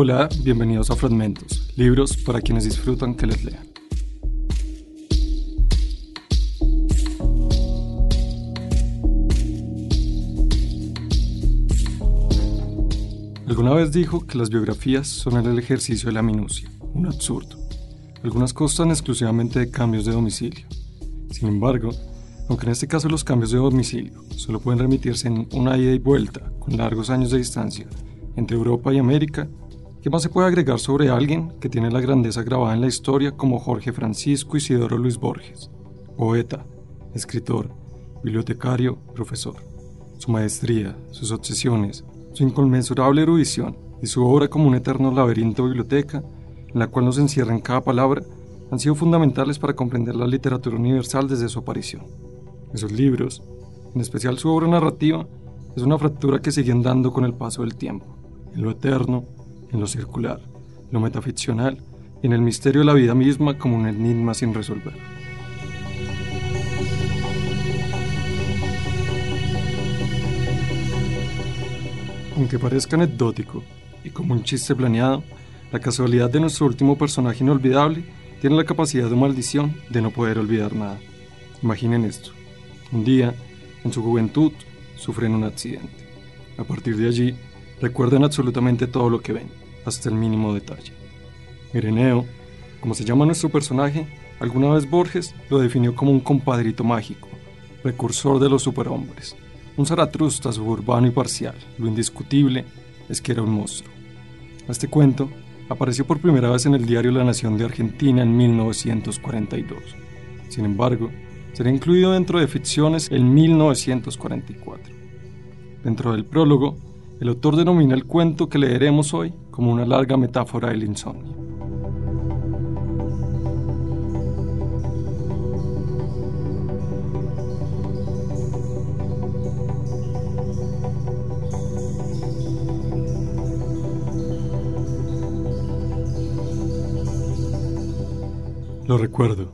Hola, bienvenidos a Fragmentos, libros para quienes disfrutan que les lean. Alguna vez dijo que las biografías son el ejercicio de la minucia, un absurdo. Algunas constan exclusivamente de cambios de domicilio. Sin embargo, aunque en este caso los cambios de domicilio solo pueden remitirse en una ida y vuelta con largos años de distancia entre Europa y América, ¿Qué más se puede agregar sobre alguien que tiene la grandeza grabada en la historia como Jorge Francisco Isidoro Luis Borges? Poeta, escritor, bibliotecario, profesor. Su maestría, sus obsesiones, su inconmensurable erudición y su obra como un eterno laberinto biblioteca en la cual nos encierra en cada palabra han sido fundamentales para comprender la literatura universal desde su aparición. Esos libros, en especial su obra narrativa, es una fractura que sigue andando con el paso del tiempo, en lo eterno en lo circular, lo metaficcional en el misterio de la vida misma como un enigma sin resolver. Aunque parezca anecdótico y como un chiste planeado, la casualidad de nuestro último personaje inolvidable tiene la capacidad de maldición de no poder olvidar nada. Imaginen esto. Un día, en su juventud, sufren un accidente. A partir de allí, recuerdan absolutamente todo lo que ven, hasta el mínimo detalle. Ireneo, como se llama nuestro personaje, alguna vez Borges lo definió como un compadrito mágico, precursor de los superhombres, un Zaratrusta suburbano y parcial. Lo indiscutible es que era un monstruo. Este cuento apareció por primera vez en el diario La Nación de Argentina en 1942. Sin embargo, será incluido dentro de ficciones en 1944. Dentro del prólogo el autor denomina el cuento que leeremos hoy como una larga metáfora del insomnio. Lo recuerdo.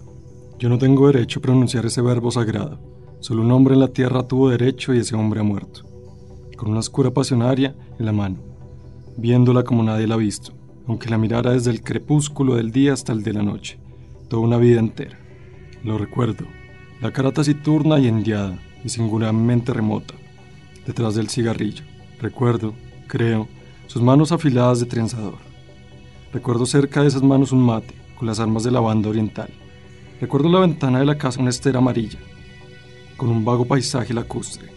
Yo no tengo derecho a pronunciar ese verbo sagrado. Solo un hombre en la tierra tuvo derecho y ese hombre ha muerto con una oscura pasionaria en la mano, viéndola como nadie la ha visto, aunque la mirara desde el crepúsculo del día hasta el de la noche, toda una vida entera. Lo recuerdo, la cara taciturna y endiada y singularmente remota, detrás del cigarrillo. Recuerdo, creo, sus manos afiladas de trenzador. Recuerdo cerca de esas manos un mate, con las armas de la banda oriental. Recuerdo la ventana de la casa una estera amarilla, con un vago paisaje lacustre.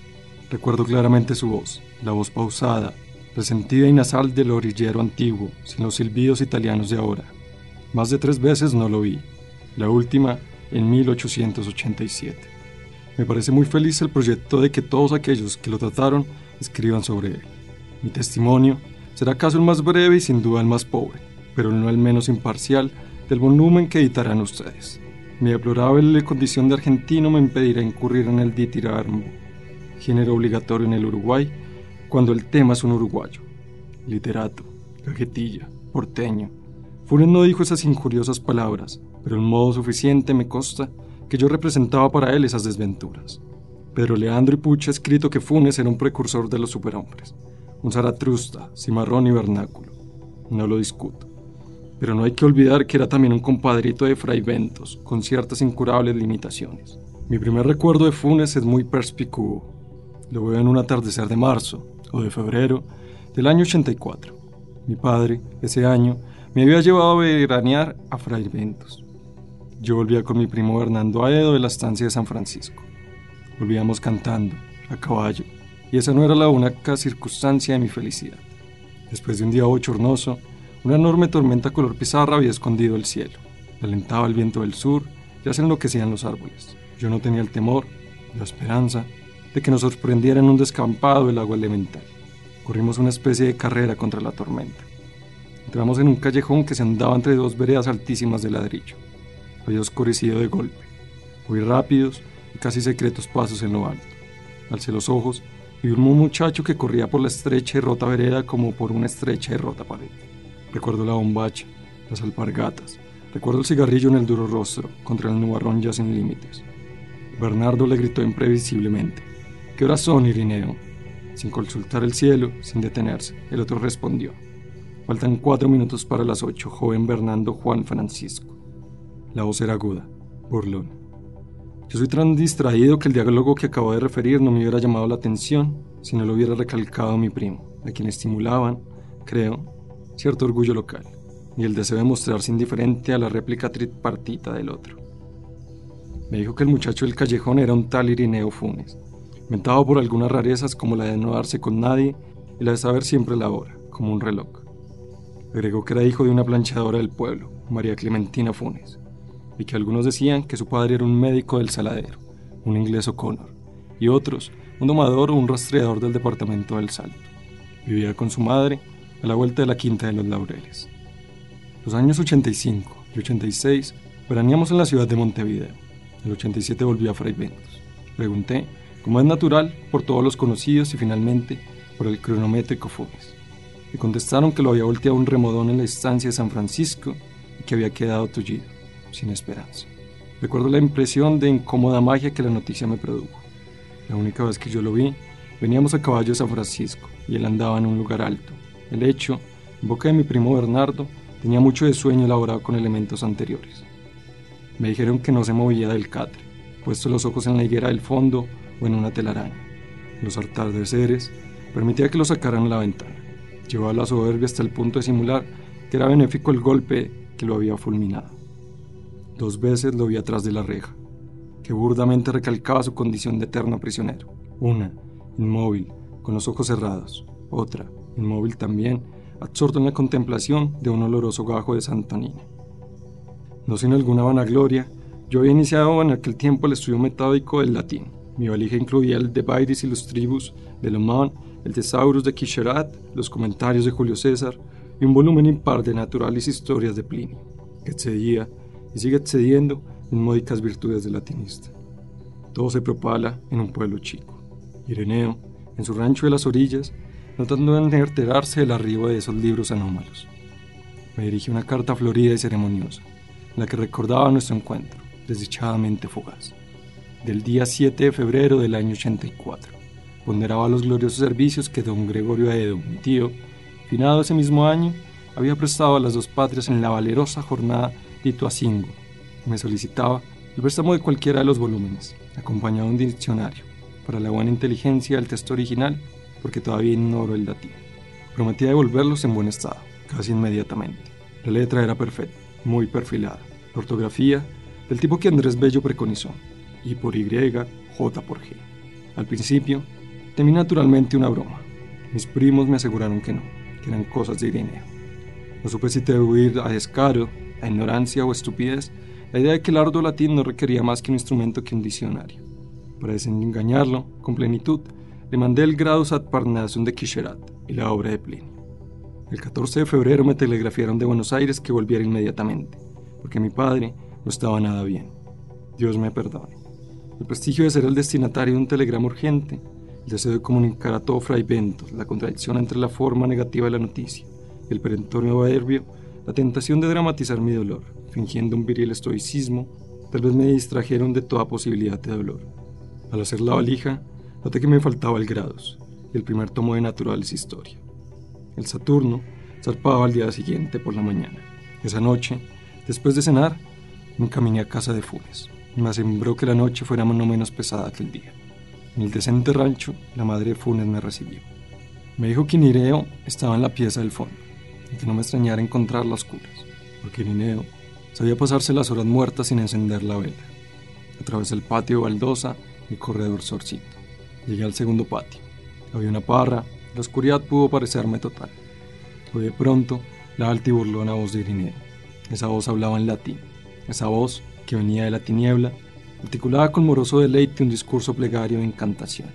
Recuerdo claramente su voz, la voz pausada, resentida y nasal del orillero antiguo, sin los silbidos italianos de ahora. Más de tres veces no lo vi, la última en 1887. Me parece muy feliz el proyecto de que todos aquellos que lo trataron escriban sobre él. Mi testimonio será acaso el más breve y sin duda el más pobre, pero no el menos imparcial del volumen que editarán ustedes. Mi deplorable condición de argentino me impedirá incurrir en el ditirarambo género obligatorio en el Uruguay, cuando el tema es un uruguayo. Literato, cajetilla, porteño. Funes no dijo esas injuriosas palabras, pero en modo suficiente me consta que yo representaba para él esas desventuras. Pedro Leandro y Pucha ha escrito que Funes era un precursor de los superhombres, un zaratrusta, cimarrón y vernáculo. No lo discuto. Pero no hay que olvidar que era también un compadrito de Fray Ventos, con ciertas incurables limitaciones. Mi primer recuerdo de Funes es muy perspicuo, lo veo en un atardecer de marzo o de febrero del año 84. Mi padre, ese año, me había llevado a veranear a Fray Ventos. Yo volvía con mi primo Hernando Aedo de la estancia de San Francisco. Volvíamos cantando, a caballo, y esa no era la única circunstancia de mi felicidad. Después de un día bochornoso, una enorme tormenta color pizarra había escondido el cielo. Alentaba el viento del sur, ya se enloquecían los árboles. Yo no tenía el temor, la esperanza, de que nos sorprendiera en un descampado el agua elemental. Corrimos una especie de carrera contra la tormenta. Entramos en un callejón que se andaba entre dos veredas altísimas de ladrillo. Había oscurecido de golpe. Oí rápidos y casi secretos pasos en lo alto. Alcé los ojos y vi un muchacho que corría por la estrecha y rota vereda como por una estrecha y rota pared. Recuerdo la bombacha, las alpargatas, recuerdo el cigarrillo en el duro rostro, contra el nubarrón ya sin límites. Bernardo le gritó imprevisiblemente. ¿Qué horas son, Irineo? Sin consultar el cielo, sin detenerse, el otro respondió. Faltan cuatro minutos para las ocho, joven Bernardo Juan Francisco. La voz era aguda, burlón. Yo soy tan distraído que el diálogo que acabo de referir no me hubiera llamado la atención si no lo hubiera recalcado mi primo, a quien estimulaban, creo, cierto orgullo local y el deseo de mostrarse indiferente a la réplica tripartita del otro. Me dijo que el muchacho del callejón era un tal Irineo Funes, inventado por algunas rarezas como la de no darse con nadie y la de saber siempre la hora, como un reloj. Agregó que era hijo de una planchadora del pueblo, María Clementina Funes, y que algunos decían que su padre era un médico del saladero, un inglés O'Connor, y otros, un domador o un rastreador del departamento del Salto. Vivía con su madre a la vuelta de la Quinta de los Laureles. Los años 85 y 86 veraneamos en la ciudad de Montevideo. El 87 volví a Fray Ventos. Pregunté, como es natural, por todos los conocidos y finalmente por el cronométrico Funes. Me contestaron que lo había volteado un remodón en la estancia de San Francisco y que había quedado tullido, sin esperanza. Recuerdo la impresión de incómoda magia que la noticia me produjo. La única vez que yo lo vi, veníamos a caballo de San Francisco y él andaba en un lugar alto. El hecho, en boca de mi primo Bernardo, Tenía mucho de sueño elaborado con elementos anteriores. Me dijeron que no se movía del catre, puesto los ojos en la higuera del fondo o en una telaraña. Los atardeceres permitía que lo sacaran a la ventana. Llevaba la soberbia hasta el punto de simular que era benéfico el golpe que lo había fulminado. Dos veces lo vi atrás de la reja, que burdamente recalcaba su condición de eterno prisionero. Una, inmóvil, con los ojos cerrados. Otra, inmóvil también, absorto en la contemplación de un oloroso gajo de Santonina. No sin alguna vanagloria, yo había iniciado en aquel tiempo el estudio metódico del latín. Mi valija incluía el De Baidis Illustribus de Loman, el Thesaurus de Quicherat, los comentarios de Julio César y un volumen impar de naturales historias de Plinio, que excedía y sigue excediendo en módicas virtudes del latinista. Todo se propala en un pueblo chico. Ireneo, en su rancho de las orillas, tratando de enterarse del arribo de esos libros anómalos. Me dirigí una carta florida y ceremoniosa, en la que recordaba nuestro encuentro, desdichadamente fugaz, del día 7 de febrero del año 84. Ponderaba los gloriosos servicios que don Gregorio Aedo, mi tío, finado ese mismo año, había prestado a las dos patrias en la valerosa jornada de Ituacingo. Me solicitaba el préstamo de cualquiera de los volúmenes, acompañado de un diccionario, para la buena inteligencia del texto original porque todavía ignoro el latín. Prometía devolverlos en buen estado, casi inmediatamente. La letra era perfecta, muy perfilada. La ortografía, del tipo que Andrés Bello preconizó, y por Y, J por G. Al principio, temí naturalmente una broma. Mis primos me aseguraron que no, que eran cosas de Irineo. No supe si atribuir a descaro, a ignorancia o estupidez la idea de que el arduo latín no requería más que un instrumento que un diccionario. Para desengañarlo, con plenitud, le mandé el Gradus ad Parnassum de Quicherat y la obra de Plinio. El 14 de febrero me telegrafiaron de Buenos Aires que volviera inmediatamente, porque mi padre no estaba nada bien. Dios me perdone. El prestigio de ser el destinatario de un telegrama urgente, el deseo de comunicar a todo Fray Bentos la contradicción entre la forma negativa de la noticia y el perentorio adverbio, la tentación de dramatizar mi dolor, fingiendo un viril estoicismo, tal vez me distrajeron de toda posibilidad de dolor. Al hacer la valija, Noté que me faltaba el Grados y el primer tomo de Naturales Historia. El Saturno zarpaba al día siguiente por la mañana. Esa noche, después de cenar, me caminé a casa de Funes. Me asombró que la noche fuera no menos pesada que el día. En el decente rancho, la madre Funes me recibió. Me dijo que Nireo estaba en la pieza del fondo y que no me extrañara encontrarla a oscuras, porque Nineo sabía pasarse las horas muertas sin encender la vela. A través del patio baldosa y corredor sorcito. Llegué al segundo patio. Había una parra, la oscuridad pudo parecerme total. Fue de pronto la alta y burlona voz de Irineo. Esa voz hablaba en latín. Esa voz, que venía de la tiniebla, articulaba con moroso deleite un discurso plegario de encantación.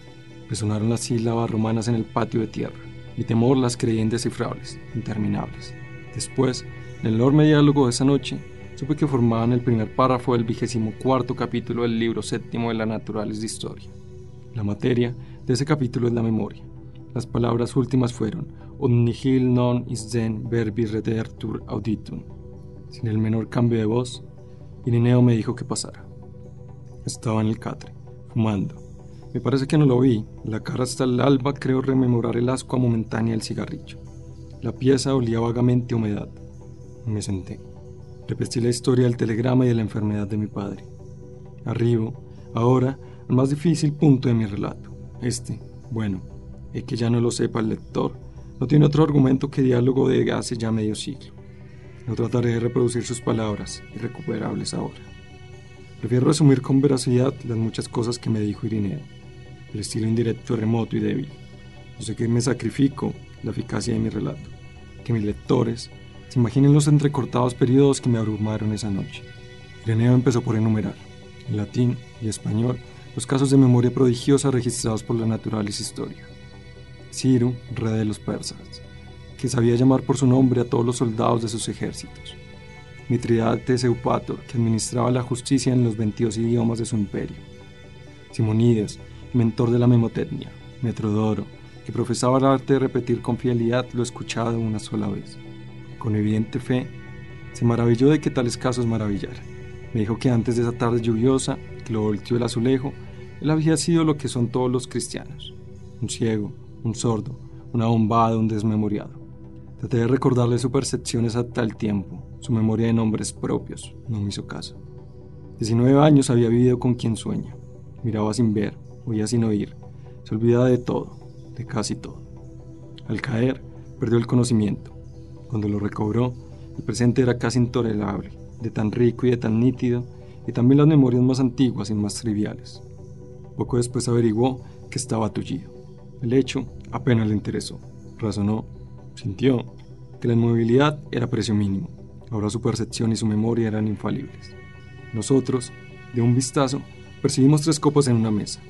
Resonaron las sílabas romanas en el patio de tierra. Mi temor las creía indescifrables, interminables. Después, en el enorme diálogo de esa noche, supe que formaban el primer párrafo del vigésimo cuarto capítulo del libro séptimo de la Naturales de Historia. La materia de ese capítulo es la memoria. Las palabras últimas fueron Un nihil non is den verbi redertur auditum. Sin el menor cambio de voz, Irineo me dijo que pasara. Estaba en el catre, fumando. Me parece que no lo vi. La cara hasta el alba creo rememorar el ascua momentánea del cigarrillo. La pieza olía vagamente a humedad. Me senté. Repetí la historia del telegrama y de la enfermedad de mi padre. Arribo, ahora, al más difícil punto de mi relato. Este, bueno, es que ya no lo sepa el lector, no tiene otro argumento que diálogo de hace ya medio siglo. No trataré de reproducir sus palabras, irrecuperables ahora. Prefiero resumir con veracidad las muchas cosas que me dijo Irineo. El estilo indirecto, remoto y débil. Yo sé que me sacrifico la eficacia de mi relato. Que mis lectores se imaginen los entrecortados periodos que me abrumaron esa noche. Irineo empezó por enumerar, en latín y español, los casos de memoria prodigiosa registrados por la Naturalis Historia. Ciro, rey de los persas, que sabía llamar por su nombre a todos los soldados de sus ejércitos. Mitridates Eupator, que administraba la justicia en los 22 idiomas de su imperio. Simonides, mentor de la memotecnia. Metrodoro, que profesaba el arte de repetir con fidelidad lo escuchado una sola vez. Con evidente fe, se maravilló de que tales casos maravillaran. Me dijo que antes de esa tarde lluviosa, que lo volteó el azulejo, él había sido lo que son todos los cristianos. Un ciego, un sordo, un abombado, un desmemoriado. Traté de recordarle su percepción exacta del tiempo, su memoria de nombres propios, no me hizo caso. 19 años había vivido con quien sueña. Miraba sin ver, oía sin oír, se olvidaba de todo, de casi todo. Al caer, perdió el conocimiento. Cuando lo recobró, el presente era casi intolerable, de tan rico y de tan nítido, y también las memorias más antiguas y más triviales. Poco después averiguó que estaba tullido. El hecho apenas le interesó. Razonó, sintió que la inmovilidad era precio mínimo. Ahora su percepción y su memoria eran infalibles. Nosotros, de un vistazo, percibimos tres copas en una mesa.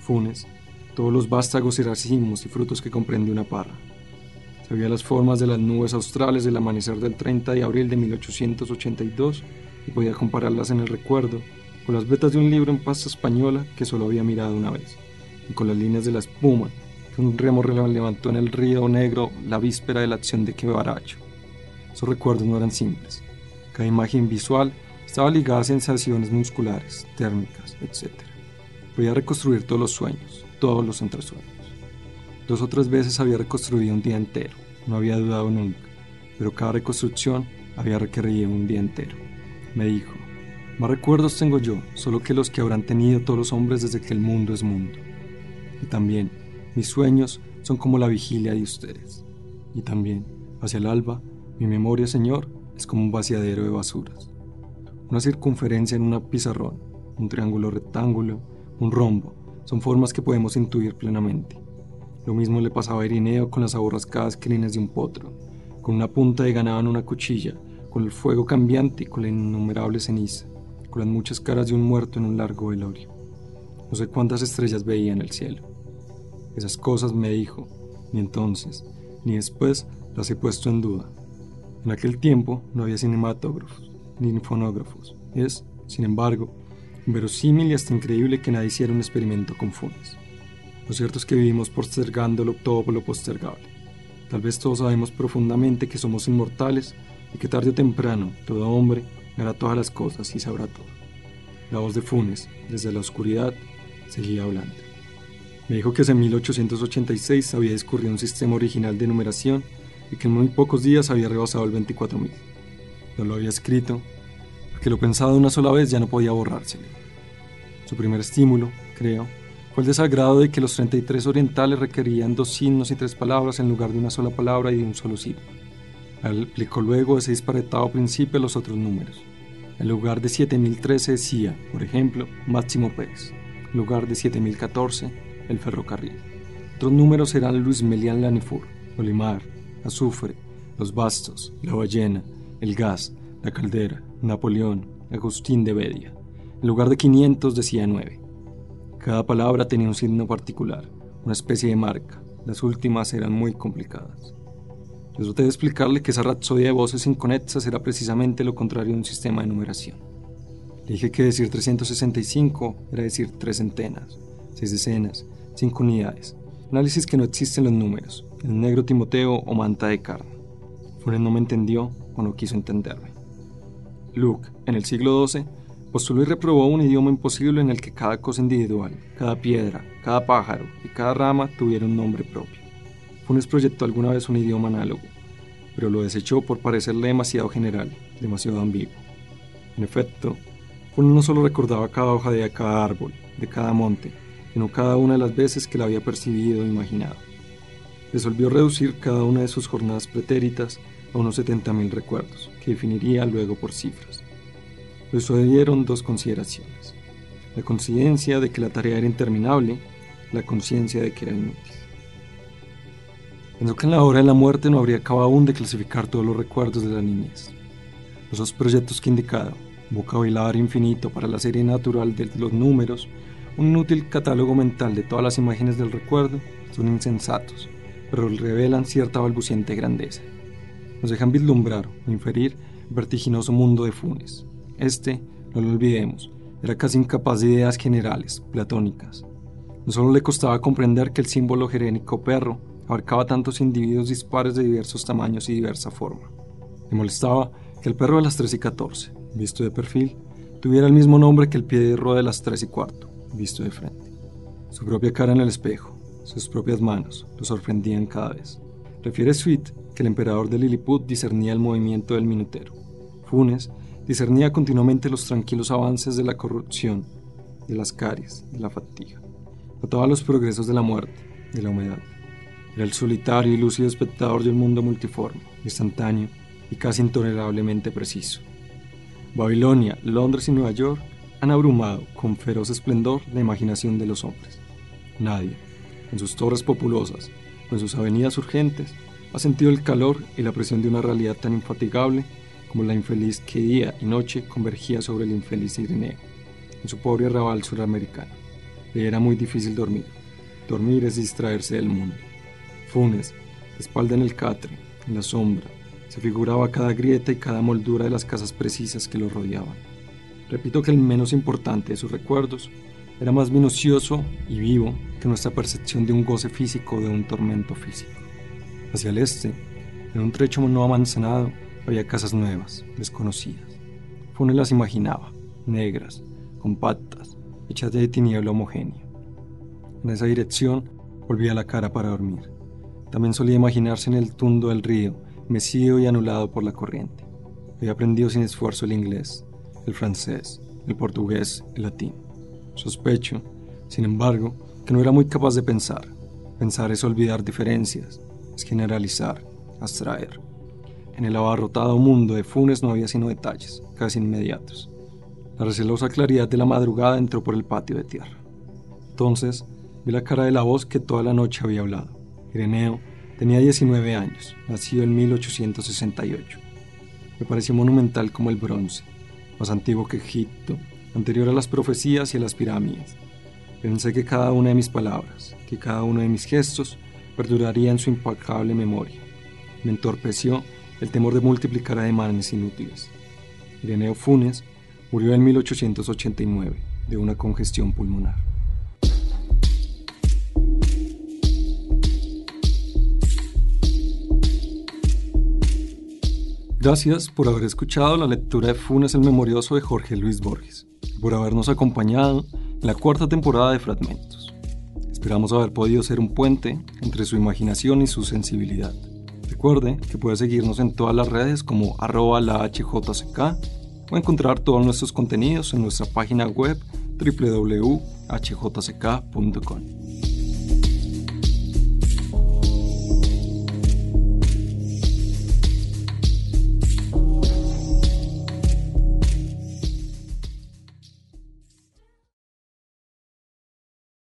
Funes, todos los vástagos y racimos y frutos que comprende una parra. Sabía las formas de las nubes australes del amanecer del 30 de abril de 1882 y podía compararlas en el recuerdo con las vetas de un libro en pasta española que solo había mirado una vez, y con las líneas de la espuma un remo levantó en el río Negro la víspera de la acción de Quebracho. Esos recuerdos no eran simples. Cada imagen visual estaba ligada a sensaciones musculares, térmicas, etc. Podía reconstruir todos los sueños, todos los entresueños. Dos o tres veces había reconstruido un día entero, no había dudado nunca, pero cada reconstrucción había requerido un día entero. Me dijo, más recuerdos tengo yo, solo que los que habrán tenido todos los hombres desde que el mundo es mundo. Y también, mis sueños son como la vigilia de ustedes. Y también, hacia el alba, mi memoria, Señor, es como un vaciadero de basuras. Una circunferencia en una pizarrón, un triángulo rectángulo, un rombo, son formas que podemos intuir plenamente. Lo mismo le pasaba a Irineo con las aborrascadas crines de un potro, con una punta de ganado en una cuchilla, con el fuego cambiante y con la innumerable ceniza, con las muchas caras de un muerto en un largo velorio. No sé cuántas estrellas veía en el cielo. Esas cosas me dijo, ni entonces, ni después las he puesto en duda. En aquel tiempo no había cinematógrafos, ni fonógrafos. Es, sin embargo, inverosímil y hasta increíble que nadie hiciera un experimento con Funes. Lo cierto es que vivimos postergándolo todo lo postergable. Tal vez todos sabemos profundamente que somos inmortales y que tarde o temprano todo hombre hará todas las cosas y sabrá todo. La voz de Funes, desde la oscuridad, seguía hablando. Me dijo que en 1886 había descubierto un sistema original de numeración y que en muy pocos días había rebasado el 24.000. No lo había escrito porque lo pensado una sola vez ya no podía borrárselo. Su primer estímulo, creo, fue el desagrado de que los 33 orientales requerían dos signos y tres palabras en lugar de una sola palabra y de un solo signo. Aplicó luego ese disparetado principio a los otros números. En lugar de 7013 decía, por ejemplo, Máximo Pérez. En lugar de 7014, el ferrocarril. Otros números eran Luis Melián Lanifur, Olimar, Azufre, Los Bastos, La Ballena, El Gas, La Caldera, Napoleón, Agustín de Bedia. En lugar de 500 decía 9. Cada palabra tenía un signo particular, una especie de marca. Las últimas eran muy complicadas. Yo traté de explicarle que esa rapsodia de voces inconexas era precisamente lo contrario de un sistema de numeración. Le dije que decir 365 era decir tres centenas, seis decenas, cinco unidades. Análisis que no existen los números, el negro Timoteo o manta de carne. Funes no me entendió o no quiso entenderme. Luke, en el siglo XII, postuló y reprobó un idioma imposible en el que cada cosa individual, cada piedra, cada pájaro y cada rama tuviera un nombre propio. Funes proyectó alguna vez un idioma análogo, pero lo desechó por parecerle demasiado general, demasiado ambiguo. En efecto, Funes no solo recordaba cada hoja de cada árbol, de cada monte, sino cada una de las veces que la había percibido e imaginado. Resolvió reducir cada una de sus jornadas pretéritas a unos 70.000 recuerdos, que definiría luego por cifras. Le sucedieron dos consideraciones. La conciencia de que la tarea era interminable, la conciencia de que era inútil. Pensó que en la hora de la muerte no habría acabado aún de clasificar todos los recuerdos de la niñez. Los dos proyectos que he indicado, vocabulario infinito para la serie natural de los números, un inútil catálogo mental de todas las imágenes del recuerdo, son insensatos, pero revelan cierta balbuciente grandeza. Nos dejan vislumbrar o inferir el vertiginoso mundo de Funes. Este, no lo olvidemos, era casi incapaz de ideas generales, platónicas. No solo le costaba comprender que el símbolo jerénico perro abarcaba tantos individuos dispares de diversos tamaños y diversa forma. Le molestaba que el perro de las 3 y 14, visto de perfil, tuviera el mismo nombre que el pie de de las 3 y cuarto, visto de frente. Su propia cara en el espejo, sus propias manos, lo sorprendían cada vez. Refiere Sweet que el emperador de Lilliput discernía el movimiento del minutero. Funes discernía continuamente los tranquilos avances de la corrupción, de las caries, de la fatiga. Notaba los progresos de la muerte, de la humedad. Era el solitario y lúcido espectador de un mundo multiforme, instantáneo y casi intolerablemente preciso. Babilonia, Londres y Nueva York han abrumado con feroz esplendor la imaginación de los hombres. Nadie, en sus torres populosas o en sus avenidas urgentes, ha sentido el calor y la presión de una realidad tan infatigable como la infeliz que día y noche convergía sobre el infeliz Ireneo, en su pobre arrabal suramericano. Le era muy difícil dormir. Dormir es distraerse del mundo. Funes, espalda en el catre, en la sombra, se figuraba cada grieta y cada moldura de las casas precisas que lo rodeaban. Repito que el menos importante de sus recuerdos era más minucioso y vivo que nuestra percepción de un goce físico o de un tormento físico. Hacia el este, en un trecho no amanzanado, había casas nuevas, desconocidas. Funes las imaginaba, negras, compactas, hechas de tiniebla homogénea. En esa dirección volvía la cara para dormir. También solía imaginarse en el tundo del río, mecido y anulado por la corriente. Había aprendido sin esfuerzo el inglés, el francés, el portugués, el latín. Sospecho, sin embargo, que no era muy capaz de pensar. Pensar es olvidar diferencias, es generalizar, abstraer. En el abarrotado mundo de Funes no había sino detalles, casi inmediatos. La recelosa claridad de la madrugada entró por el patio de tierra. Entonces vi la cara de la voz que toda la noche había hablado. Ireneo tenía 19 años, nacido en 1868. Me pareció monumental como el bronce, más antiguo que Egipto, anterior a las profecías y a las pirámides. Pensé que cada una de mis palabras, que cada uno de mis gestos, perduraría en su impecable memoria. Me entorpeció el temor de multiplicar ademanes inútiles. Ireneo Funes murió en 1889 de una congestión pulmonar. Gracias por haber escuchado la lectura de Funes el Memorioso de Jorge Luis Borges y por habernos acompañado en la cuarta temporada de Fragmentos. Esperamos haber podido ser un puente entre su imaginación y su sensibilidad. Recuerde que puede seguirnos en todas las redes como arroba la HJCK o encontrar todos nuestros contenidos en nuestra página web www.hjck.com.